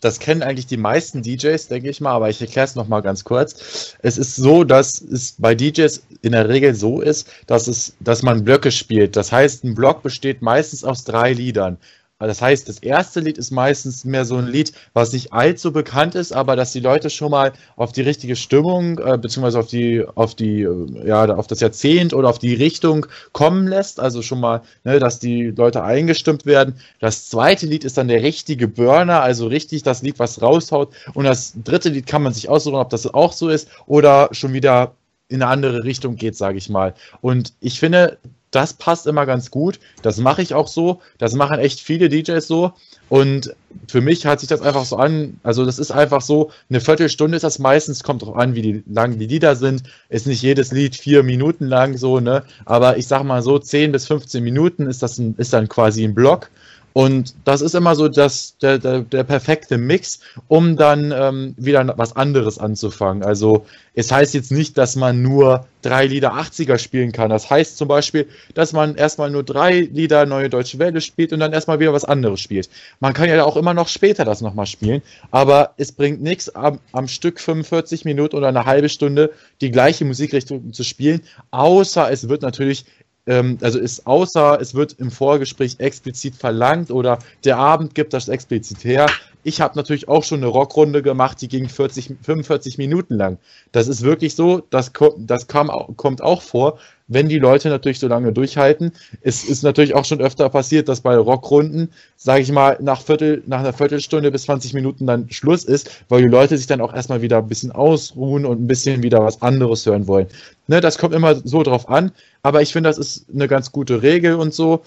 das kennen eigentlich die meisten DJs, denke ich mal, aber ich erkläre es nochmal ganz kurz. Es ist so, dass es bei DJs in der Regel so ist, dass es, dass man Blöcke spielt. Das heißt, ein Block besteht meistens aus drei Liedern. Das heißt, das erste Lied ist meistens mehr so ein Lied, was nicht allzu bekannt ist, aber dass die Leute schon mal auf die richtige Stimmung, äh, beziehungsweise auf die, auf die, äh, ja, auf das Jahrzehnt oder auf die Richtung kommen lässt. Also schon mal, ne, dass die Leute eingestimmt werden. Das zweite Lied ist dann der richtige Burner, also richtig das Lied, was raushaut. Und das dritte Lied kann man sich aussuchen, ob das auch so ist oder schon wieder in eine andere Richtung geht, sage ich mal. Und ich finde, das passt immer ganz gut. Das mache ich auch so. Das machen echt viele DJs so. Und für mich hat sich das einfach so an. Also, das ist einfach so, eine Viertelstunde ist das meistens, kommt drauf an, wie die, lang die Lieder sind. Ist nicht jedes Lied vier Minuten lang so, ne? Aber ich sag mal so, 10 bis 15 Minuten ist das ein, ist dann quasi ein Block. Und das ist immer so das, der, der, der perfekte Mix, um dann ähm, wieder was anderes anzufangen. Also es heißt jetzt nicht, dass man nur drei Lieder 80er spielen kann. Das heißt zum Beispiel, dass man erstmal nur drei Lieder Neue Deutsche Welle spielt und dann erstmal wieder was anderes spielt. Man kann ja auch immer noch später das nochmal spielen, aber es bringt nichts, am, am Stück 45 Minuten oder eine halbe Stunde die gleiche Musikrichtung zu spielen, außer es wird natürlich ähm, also ist außer es wird im Vorgespräch explizit verlangt oder der Abend gibt das explizit her. Ich habe natürlich auch schon eine Rockrunde gemacht, die ging 40, 45 Minuten lang. Das ist wirklich so, das, das kam, kommt auch vor, wenn die Leute natürlich so lange durchhalten. Es ist natürlich auch schon öfter passiert, dass bei Rockrunden, sage ich mal, nach, Viertel, nach einer Viertelstunde bis 20 Minuten dann Schluss ist, weil die Leute sich dann auch erstmal wieder ein bisschen ausruhen und ein bisschen wieder was anderes hören wollen. Ne, das kommt immer so drauf an, aber ich finde, das ist eine ganz gute Regel und so.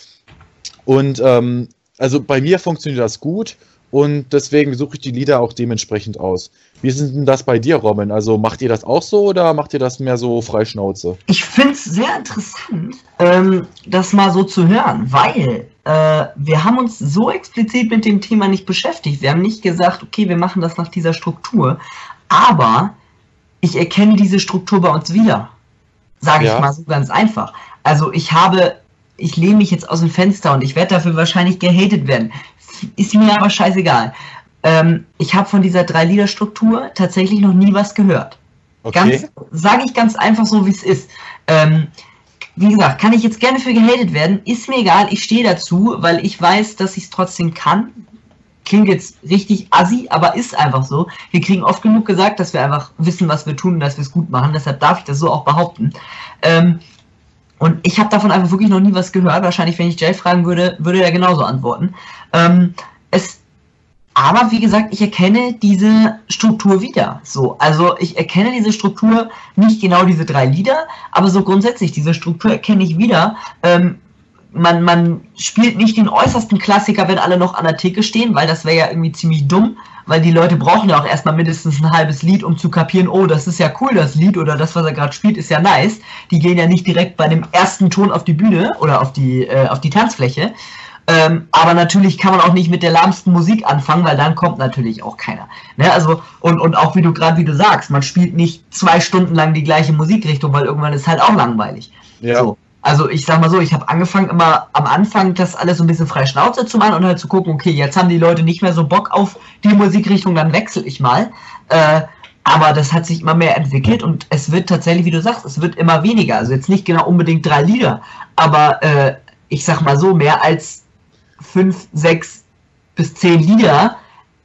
Und ähm, also bei mir funktioniert das gut und deswegen suche ich die Lieder auch dementsprechend aus. Wie ist denn das bei dir, Robin? Also macht ihr das auch so oder macht ihr das mehr so freischnauze? Ich finde es sehr interessant, ähm, das mal so zu hören, weil äh, wir haben uns so explizit mit dem Thema nicht beschäftigt. Wir haben nicht gesagt, okay, wir machen das nach dieser Struktur, aber ich erkenne diese Struktur bei uns wieder. Sage Ja. ich mal so ganz einfach. Also ich habe, ich lehne mich jetzt aus dem Fenster und ich werde dafür wahrscheinlich gehatet werden. Ist mir aber scheißegal. Ähm, ich habe von dieser Drei-Lieder-Struktur tatsächlich noch nie was gehört. Okay. Sage ich ganz einfach so, wie es ist. Ähm, wie gesagt, kann ich jetzt gerne für gehatet werden, ist mir egal, ich stehe dazu, weil ich weiß, dass ich es trotzdem kann. Klingt jetzt richtig assi, aber ist einfach so. Wir kriegen oft genug gesagt, dass wir einfach wissen, was wir tun und dass wir es gut machen. Deshalb darf ich das so auch behaupten. Ähm, und ich habe davon einfach wirklich noch nie was gehört. Wahrscheinlich, wenn ich Jay fragen würde, würde er genauso antworten. Ähm, es, aber wie gesagt, ich erkenne diese Struktur wieder. So, also ich erkenne diese Struktur, nicht genau diese drei Lieder, aber so grundsätzlich diese Struktur erkenne ich wieder. Ähm, man, man spielt nicht den äußersten Klassiker, wenn alle noch an der Theke stehen, weil das wäre ja irgendwie ziemlich dumm, weil die Leute brauchen ja auch erstmal mindestens ein halbes Lied, um zu kapieren, oh, das ist ja cool, das Lied oder das, was er gerade spielt, ist ja nice. Die gehen ja nicht direkt bei dem ersten Ton auf die Bühne oder auf die, äh, auf die Tanzfläche. Ähm, aber natürlich kann man auch nicht mit der lahmsten Musik anfangen, weil dann kommt natürlich auch keiner. Ne? Also, und, und auch wie du gerade wie du sagst, man spielt nicht zwei Stunden lang die gleiche Musikrichtung, weil irgendwann ist halt auch langweilig. Ja. So. Also ich sag mal so, ich habe angefangen immer am Anfang das alles so ein bisschen frei Schnauze zu machen und halt zu gucken, okay, jetzt haben die Leute nicht mehr so Bock auf die Musikrichtung, dann wechsle ich mal. Äh, aber das hat sich immer mehr entwickelt und es wird tatsächlich, wie du sagst, es wird immer weniger. Also jetzt nicht genau unbedingt drei Lieder, aber äh, ich sag mal so, mehr als fünf, sechs bis zehn Lieder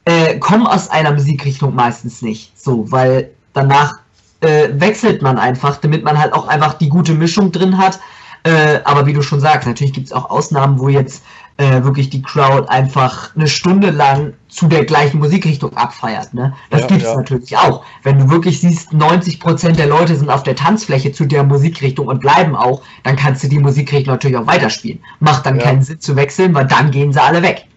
äh, kommen aus einer Musikrichtung meistens nicht. So, weil danach äh, wechselt man einfach, damit man halt auch einfach die gute Mischung drin hat. Äh, aber wie du schon sagst, natürlich gibt es auch Ausnahmen, wo jetzt äh, wirklich die Crowd einfach eine Stunde lang zu der gleichen Musikrichtung abfeiert. Ne? Das Ja, gibt es ja. natürlich auch. Wenn du wirklich siehst, 90% der Leute sind auf der Tanzfläche zu der Musikrichtung und bleiben auch, dann kannst du die Musikrichtung natürlich auch weiterspielen. Macht dann Ja. keinen Sinn zu wechseln, weil dann gehen sie alle weg.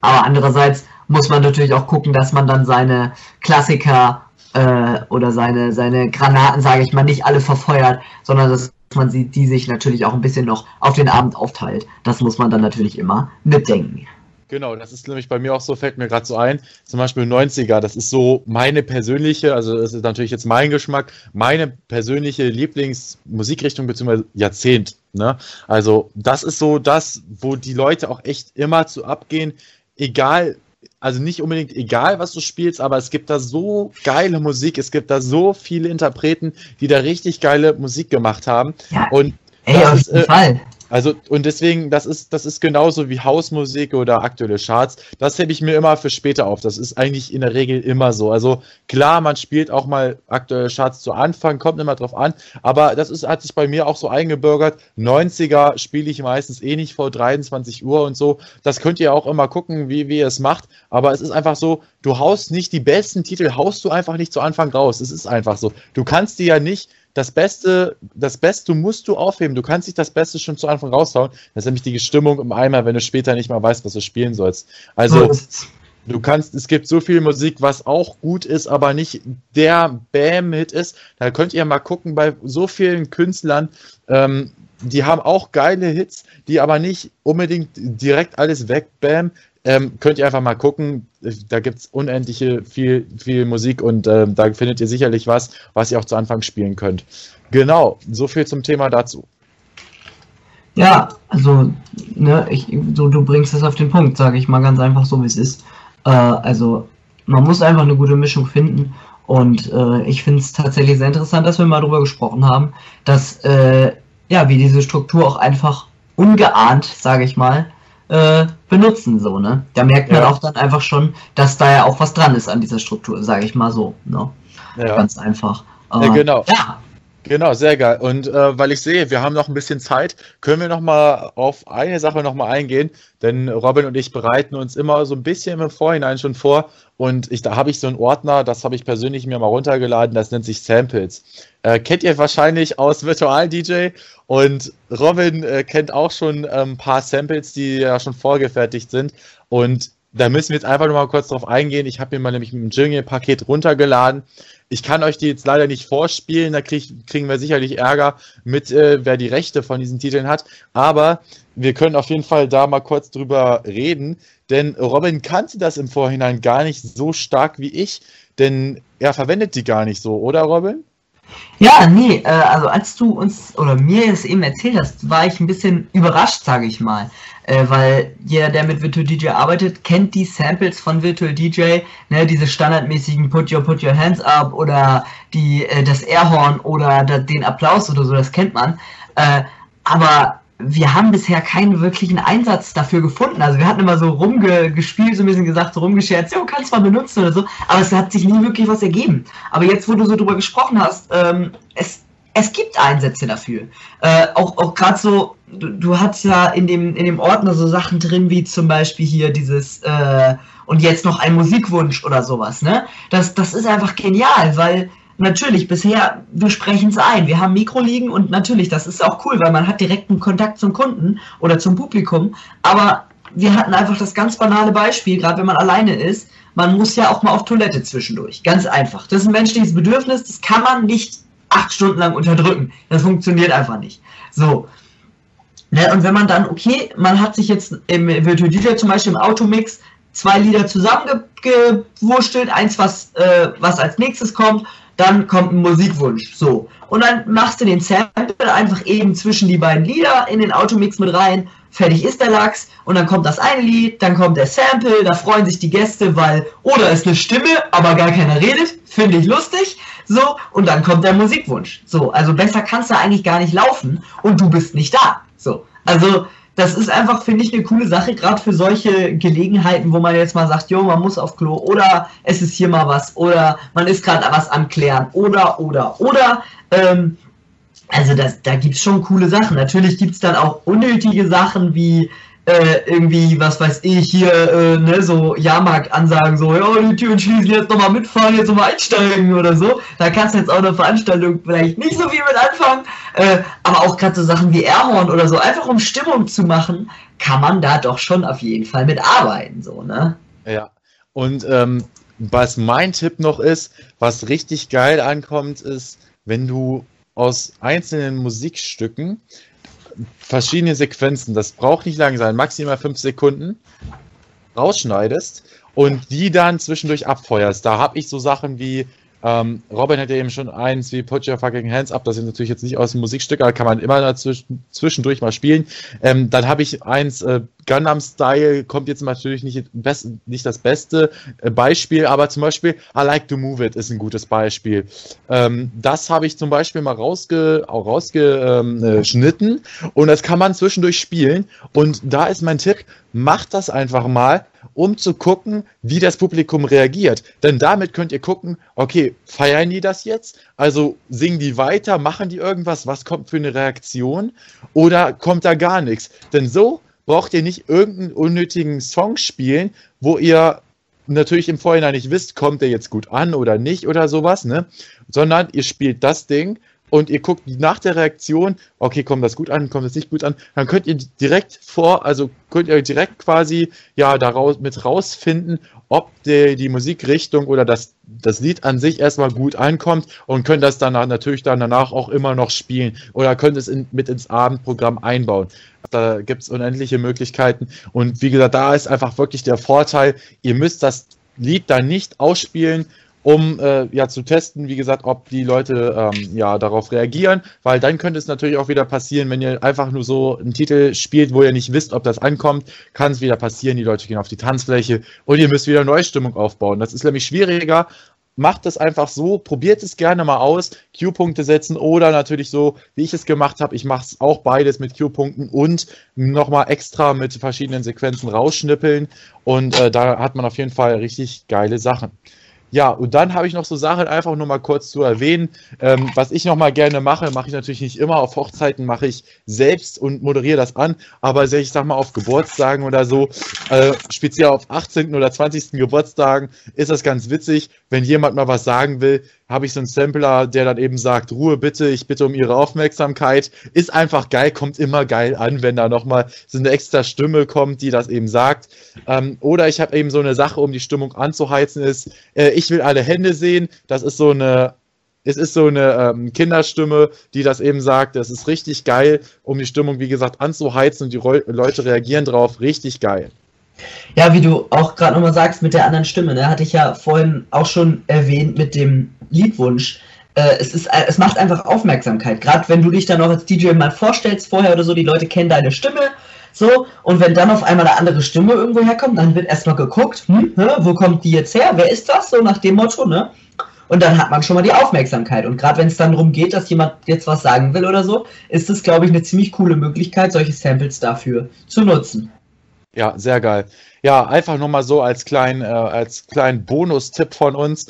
Aber andererseits muss man natürlich auch gucken, dass man dann seine Klassiker äh, oder seine, seine Granaten, sage ich mal, nicht alle verfeuert, sondern dass man sie, die sich natürlich auch ein bisschen noch auf den Abend aufteilt. Das muss man dann natürlich immer mitdenken. Genau, das ist nämlich bei mir auch so, fällt mir gerade so ein. Zum Beispiel 90er, das ist so meine persönliche, also das ist natürlich jetzt mein Geschmack, meine persönliche Lieblingsmusikrichtung bzw. Jahrzehnt. Ne? Also das ist so das, wo die Leute auch echt immer zu abgehen, egal, also nicht unbedingt egal, was du spielst, aber es gibt da so geile Musik, es gibt da so viele Interpreten, die da richtig geile Musik gemacht haben. Ja, Und ey, das auf jeden äh, Fall. Also, und deswegen, das ist, das ist genauso wie Hausmusik oder aktuelle Charts. Das hebe ich mir immer für später auf. Das ist eigentlich in der Regel immer so. Also, klar, man spielt auch mal aktuelle Charts zu Anfang, kommt immer drauf an. Aber das ist, hat sich bei mir auch so eingebürgert. 90er spiele ich meistens eh nicht vor 23 Uhr und so. Das könnt ihr auch immer gucken, wie, wie ihr es macht. Aber es ist einfach so, du haust nicht die besten Titel, haust du einfach nicht zu Anfang raus. Es ist einfach so. Du kannst dir ja nicht das Beste, das Beste musst du aufheben. Du kannst nicht das Beste schon zu Anfang raushauen. Das ist nämlich die Stimmung im Eimer, wenn du später nicht mal weißt, was du spielen sollst. Also, du kannst, es gibt so viel Musik, was auch gut ist, aber nicht der Bam-Hit ist. Da könnt ihr mal gucken bei so vielen Künstlern, ähm, die haben auch geile Hits, die aber nicht unbedingt direkt alles wegbam. Ähm, könnt ihr einfach mal gucken. Da gibt es unendliche viel, viel Musik und ähm, da findet ihr sicherlich was, was ihr auch zu Anfang spielen könnt. Genau, so viel zum Thema dazu. Ja, also, ne, ich, so, du bringst es auf den Punkt, sage ich mal ganz einfach so, wie es ist. Äh, also, man muss einfach eine gute Mischung finden und äh, ich finde es tatsächlich sehr interessant, dass wir mal drüber gesprochen haben, dass, äh, ja, wir diese Struktur auch einfach ungeahnt, sage ich mal, äh, benutzen, so, ne. Da merkt man Ja. auch dann einfach schon, dass da ja auch was dran ist an dieser Struktur, sage ich mal so, ne. Ja. Ganz einfach. Ja, genau. Ja, Genau, sehr geil. Und äh, weil ich sehe, wir haben noch ein bisschen Zeit, können wir noch mal auf eine Sache noch mal eingehen, denn Robin und ich bereiten uns immer so ein bisschen im Vorhinein schon vor. Und ich, da habe ich so einen Ordner, das habe ich persönlich mir mal runtergeladen, das nennt sich Samples. Äh, kennt ihr wahrscheinlich aus Virtual DJ und Robin äh, kennt auch schon äh, ein paar Samples, die ja schon vorgefertigt sind. Und da müssen wir jetzt einfach nur mal kurz drauf eingehen. Ich habe mir mal nämlich ein Jingle-Paket runtergeladen. Ich kann euch die jetzt leider nicht vorspielen, da krieg, kriegen wir sicherlich Ärger mit, äh, wer die Rechte von diesen Titeln hat. Aber wir können auf jeden Fall da mal kurz drüber reden, denn Robin kannte das im Vorhinein gar nicht so stark wie ich, denn er verwendet die gar nicht so, oder Robin? Ja, nee, äh, also als du uns oder mir es eben erzählt hast, war ich ein bisschen überrascht, sage ich mal. Äh, weil jeder, der mit Virtual DJ arbeitet, kennt die Samples von Virtual DJ, ne, diese standardmäßigen Put Your Put Your Hands Up oder die, äh, das Airhorn oder da, den Applaus oder so, das kennt man. Äh, aber wir haben bisher keinen wirklichen Einsatz dafür gefunden. Also wir hatten immer so rumgespielt, so ein bisschen gesagt, so rumgescherzt, ja, kannst mal benutzen oder so, aber es hat sich nie wirklich was ergeben. Aber jetzt, wo du so drüber gesprochen hast, ähm, es, es gibt Einsätze dafür. Äh, auch auch gerade so, du, du hast ja in dem, in dem Ordner so Sachen drin, wie zum Beispiel hier dieses äh, und jetzt noch ein Musikwunsch oder sowas, ne? Das, das ist einfach genial, weil natürlich, bisher, wir sprechen es ein. Wir haben Mikro liegen und natürlich, das ist auch cool, weil man hat direkten Kontakt zum Kunden oder zum Publikum. Aber wir hatten einfach das ganz banale Beispiel, gerade wenn man alleine ist, man muss ja auch mal auf Toilette zwischendurch. Ganz einfach. Das ist ein menschliches Bedürfnis, das kann man nicht acht Stunden lang unterdrücken. Das funktioniert einfach nicht. So. Ne, und wenn man dann, okay, man hat sich jetzt im Virtual DJ zum Beispiel im Automix zwei Lieder zusammengewurstelt, eins, was, äh, was als nächstes kommt dann kommt ein Musikwunsch. So. Und dann machst du den Sample einfach eben zwischen die beiden Lieder in den Automix mit rein. Fertig ist der Lachs. Und dann kommt das eine Lied, dann kommt der Sample, da freuen sich die Gäste, weil, oder ist eine Stimme, aber gar keiner redet. Finde ich lustig. So. Und dann kommt der Musikwunsch. So. Also besser kannst du eigentlich gar nicht laufen und du bist nicht da. So. Also, das ist einfach, finde ich, eine coole Sache, gerade für solche Gelegenheiten, wo man jetzt mal sagt, jo, man muss auf Klo oder es ist hier mal was oder man ist gerade was am Klären oder, oder, oder. Ähm, also das, da gibt's schon coole Sachen. Natürlich gibt's dann auch unnötige Sachen wie äh, irgendwie, was weiß ich, hier, äh, ne, so Jahrmarkt-Ansagen, so, ja, die Türen schließen, jetzt nochmal mitfahren, jetzt nochmal einsteigen oder so. Da kannst du jetzt auch eine Veranstaltung vielleicht nicht so viel mit anfangen. Äh, aber auch gerade so Sachen wie Airhorn oder so, einfach um Stimmung zu machen, kann man da doch schon auf jeden Fall mit arbeiten, so, ne? Ja. Und ähm, was mein Tipp noch ist, was richtig geil ankommt, ist, wenn du aus einzelnen Musikstücken verschiedene Sequenzen, das braucht nicht lang sein, maximal fünf Sekunden, rausschneidest und die dann zwischendurch abfeuerst. Da habe ich so Sachen wie ähm, Robin hat ja eben schon eins wie Put Your Fucking Hands Up, das ist natürlich jetzt nicht aus dem Musikstück, aber kann man immer zwischendurch mal spielen. Ähm, dann habe ich eins, äh, Gundam Style, kommt jetzt natürlich nicht, best, nicht das beste äh, Beispiel, aber zum Beispiel I Like to Move It ist ein gutes Beispiel. Ähm, das habe ich zum Beispiel mal rausge, auch rausgeschnitten ähm, äh, und das kann man zwischendurch spielen. Und da ist mein Tipp, macht das einfach mal um zu gucken, wie das Publikum reagiert. Denn damit könnt ihr gucken, okay, feiern die das jetzt? Also singen die weiter, machen die irgendwas? Was kommt für eine Reaktion? Oder kommt da gar nichts? Denn so braucht ihr nicht irgendeinen unnötigen Song spielen, wo ihr natürlich im Vorhinein nicht wisst, kommt der jetzt gut an oder nicht oder sowas, ne? Sondern ihr spielt das Ding und ihr guckt nach der Reaktion, okay, kommt das gut an, kommt das nicht gut an, dann könnt ihr direkt vor, also könnt ihr direkt quasi ja daraus mit rausfinden, ob die, die Musikrichtung oder das, das Lied an sich erstmal gut ankommt und könnt das dann natürlich dann danach auch immer noch spielen oder könnt es in, mit ins Abendprogramm einbauen. Da gibt es unendliche Möglichkeiten und wie gesagt, da ist einfach wirklich der Vorteil, ihr müsst das Lied dann nicht ausspielen, um äh, ja zu testen, wie gesagt, ob die Leute ähm, ja darauf reagieren, weil dann könnte es natürlich auch wieder passieren, wenn ihr einfach nur so einen Titel spielt, wo ihr nicht wisst, ob das ankommt, kann es wieder passieren, die Leute gehen auf die Tanzfläche und ihr müsst wieder Neustimmung aufbauen. Das ist nämlich schwieriger. Macht es einfach so, probiert es gerne mal aus, Q-Punkte setzen oder natürlich so, wie ich es gemacht habe. Ich mache es auch beides mit Q-Punkten und nochmal extra mit verschiedenen Sequenzen rausschnippeln und äh, da hat man auf jeden Fall richtig geile Sachen. Ja, und dann habe ich noch so Sachen einfach nur mal kurz zu erwähnen. Ähm, was ich noch mal gerne mache, mache ich natürlich nicht immer. Auf Hochzeiten mache ich selbst und moderiere das an. Aber ich sag mal auf Geburtstagen oder so, äh, speziell auf 18. oder 20. Geburtstagen, ist das ganz witzig, wenn jemand mal was sagen will, habe ich so einen Sampler, der dann eben sagt, Ruhe bitte, ich bitte um Ihre Aufmerksamkeit. Ist einfach geil, kommt immer geil an, wenn da nochmal so eine extra Stimme kommt, die das eben sagt. Ähm, oder ich habe eben so eine Sache, um die Stimmung anzuheizen, ist, äh, ich will alle Hände sehen. Das ist so eine es ist so eine ähm, Kinderstimme, die das eben sagt. Das ist richtig geil, um die Stimmung, wie gesagt, anzuheizen und die Leute reagieren drauf. Richtig geil. Ja, wie du auch gerade nochmal sagst mit der anderen Stimme, ne, hatte ich ja vorhin auch schon erwähnt mit dem Liedwunsch. Äh, es, ist, es macht einfach Aufmerksamkeit. Gerade wenn du dich dann auch als DJ mal vorstellst vorher oder so, die Leute kennen deine Stimme. So, und wenn dann auf einmal eine andere Stimme irgendwo herkommt, dann wird erstmal geguckt, hm, hä, wo kommt die jetzt her? Wer ist das? So nach dem Motto, ne? Und dann hat man schon mal die Aufmerksamkeit. Und gerade wenn es dann darum geht, dass jemand jetzt was sagen will oder so, ist es, glaube ich, eine ziemlich coole Möglichkeit, solche Samples dafür zu nutzen. Ja, sehr geil. Ja, einfach nur mal so als kleinen, äh, als kleinen Bonustipp von uns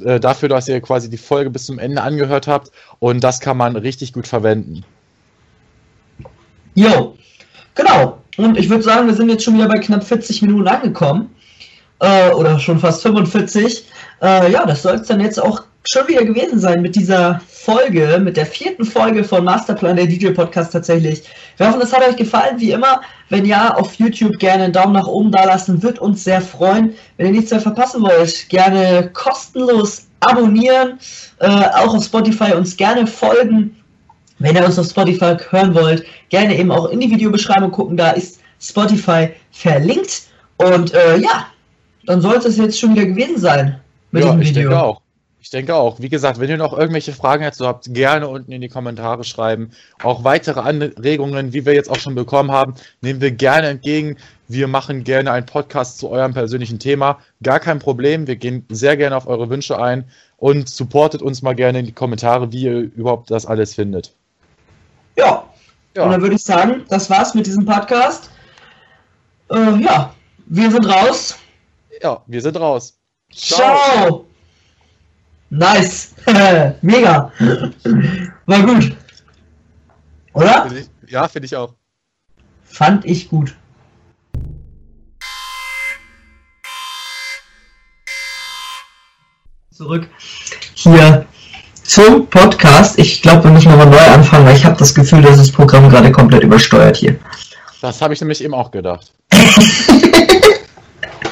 äh, dafür, dass ihr quasi die Folge bis zum Ende angehört habt. Und das kann man richtig gut verwenden. Jo, genau. Und ich würde sagen, wir sind jetzt schon wieder bei knapp 40 Minuten angekommen. Äh, oder schon fast 45. Äh, ja, das soll es dann jetzt auch schon wieder gewesen sein mit dieser Folge, mit der vierten Folge von Masterplan, der DJ-Podcast tatsächlich. Wir hoffen, es hat euch gefallen. Wie immer, wenn ja, auf YouTube gerne einen Daumen nach oben da lassen, wird uns sehr freuen. Wenn ihr nichts mehr verpassen wollt, gerne kostenlos abonnieren, äh, auch auf Spotify uns gerne folgen. Wenn ihr uns auf Spotify hören wollt, gerne eben auch in die Videobeschreibung gucken, da ist Spotify verlinkt. Und äh, ja, dann sollte es jetzt schon wieder gewesen sein mit ja, dem Video. Ich denke auch. Ich denke auch. Wie gesagt, wenn ihr noch irgendwelche Fragen dazu habt, gerne unten in die Kommentare schreiben. Auch weitere Anregungen, wie wir jetzt auch schon bekommen haben, nehmen wir gerne entgegen. Wir machen gerne einen Podcast zu eurem persönlichen Thema. Gar kein Problem. Wir gehen sehr gerne auf eure Wünsche ein und supportet uns mal gerne in die Kommentare, wie ihr überhaupt das alles findet. Ja. ja. Und dann würde ich sagen, das war's mit diesem Podcast. Äh, ja, wir sind raus. Ja, wir sind raus. Ciao. Ciao. Nice. Mega. War gut. Oder? Find ich, ja, finde ich auch. Fand ich gut. Zurück hier zum Podcast. Ich glaube, wir müssen nochmal neu anfangen, weil ich habe das Gefühl, dass das Programm gerade komplett übersteuert hier. Das habe ich nämlich eben auch gedacht.